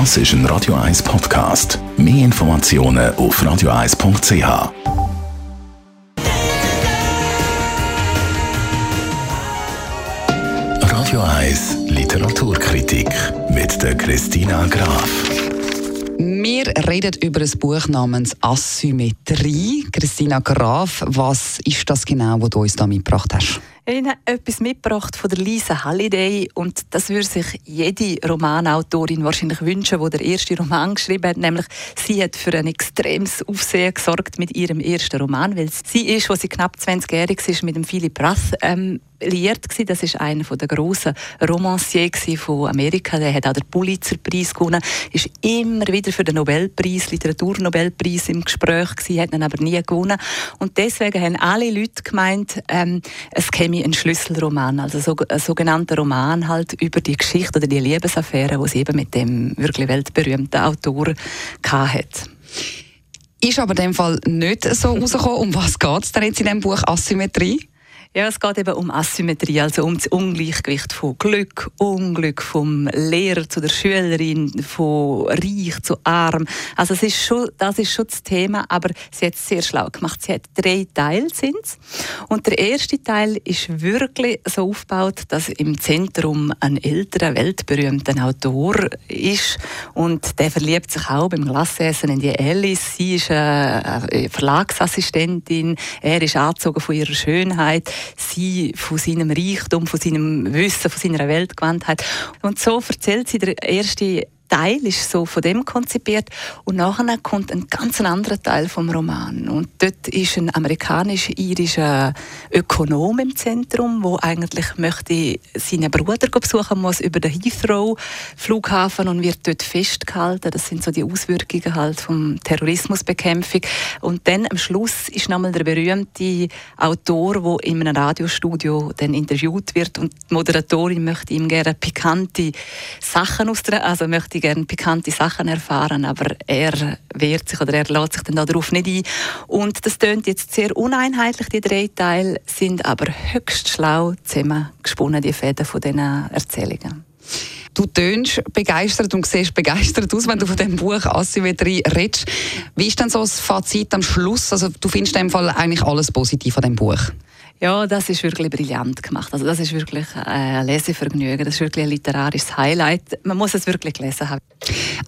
Das ist ein Radio 1 Podcast. Mehr Informationen auf radio1.ch. Radio 1 Literaturkritik mit der Christina Graf. Wir reden über ein Buch namens Asymmetrie. Christina Graf, was ist das genau, was du uns da mitgebracht hast? Ich habe etwas mitgebracht von der Lisa Halliday und das würde sich jede Romanautorin wahrscheinlich wünschen, die der erste Roman geschrieben hat, nämlich sie hat für ein extremes Aufsehen gesorgt mit ihrem ersten Roman, weil sie ist, als sie knapp 20-jährig ist, mit dem Philip Roth ähm, liiert gewesen. Das ist einer der grossen Romanciers von Amerika. Der hat auch den Pulitzer-Preis gewonnen. Ist immer wieder für den Nobelpreis, Literaturnobelpreis im Gespräch gewesen, hat ihn aber nie gewonnen. Und deswegen haben alle Leute gemeint, ähm, es käme ein Schlüsselroman, also so, ein sogenannter Roman halt über die Geschichte oder die Liebesaffäre, die sie eben mit dem wirklich weltberühmten Autor hatte. Ist aber in dem Fall nicht so rausgekommen. Um was geht es denn jetzt in diesem Buch Asymmetrie? Ja, es geht eben um Asymmetrie, also um das Ungleichgewicht von Glück, Unglück vom Lehrer zu der Schülerin, von reich zu arm. Also es ist schon, das ist schon das Thema, aber sie hat es sehr schlau gemacht. Sie hat drei Teile sind's. und der erste Teil ist wirklich so aufgebaut, dass im Zentrum ein älterer weltberühmter Autor ist und der verliebt sich auch beim Glassessen in die Alice. Sie ist eine Verlagsassistentin, er ist angezogen von ihrer Schönheit sie von seinem Reichtum, von seinem Wissen, von seiner Weltgewandtheit. Und so erzählt sie der erste Teil ist so von dem konzipiert und nachher kommt ein ganz anderer Teil vom Roman und dort ist ein amerikanisch-irischer Ökonom im Zentrum, wo eigentlich möchte seinen Bruder besuchen muss über den Heathrow Flughafen und wird dort festgehalten. Das sind so die Auswirkungen halt vom Terrorismusbekämpfung und dann am Schluss ist nochmal der berühmte Autor, wo in einem Radiostudio dann interviewt wird und die Moderatorin möchte ihm gerne pikante Sachen aus der, also möchte gerne pikante Sachen erfahren, aber er wehrt sich oder er lässt sich dann darauf nicht ein. Und das tönt jetzt sehr uneinheitlich, die drei Teile, sind aber höchst schlau zusammengesponnen, die Fäden von diesen Erzählungen. Du tönst begeistert und siehst begeistert aus, wenn du von dem Buch Asymmetrie redest. Wie ist denn so das Fazit am Schluss? Also du findest in dem Fall eigentlich alles positiv an dem Buch? Ja, das ist wirklich brillant gemacht. Also das ist wirklich ein Lesevergnügen. Das ist wirklich ein literarisches Highlight. Man muss es wirklich gelesen haben.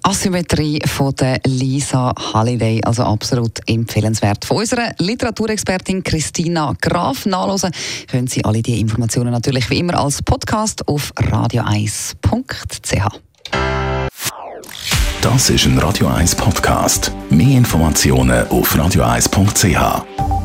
Asymmetrie von der Lisa Halliday, also absolut empfehlenswert. Von unserer Literaturexpertin Christina Graf nachlesen können Sie alle diese Informationen natürlich wie immer als Podcast auf radio1.ch. Das ist ein Radio 1 Podcast. Mehr Informationen auf radio1.ch.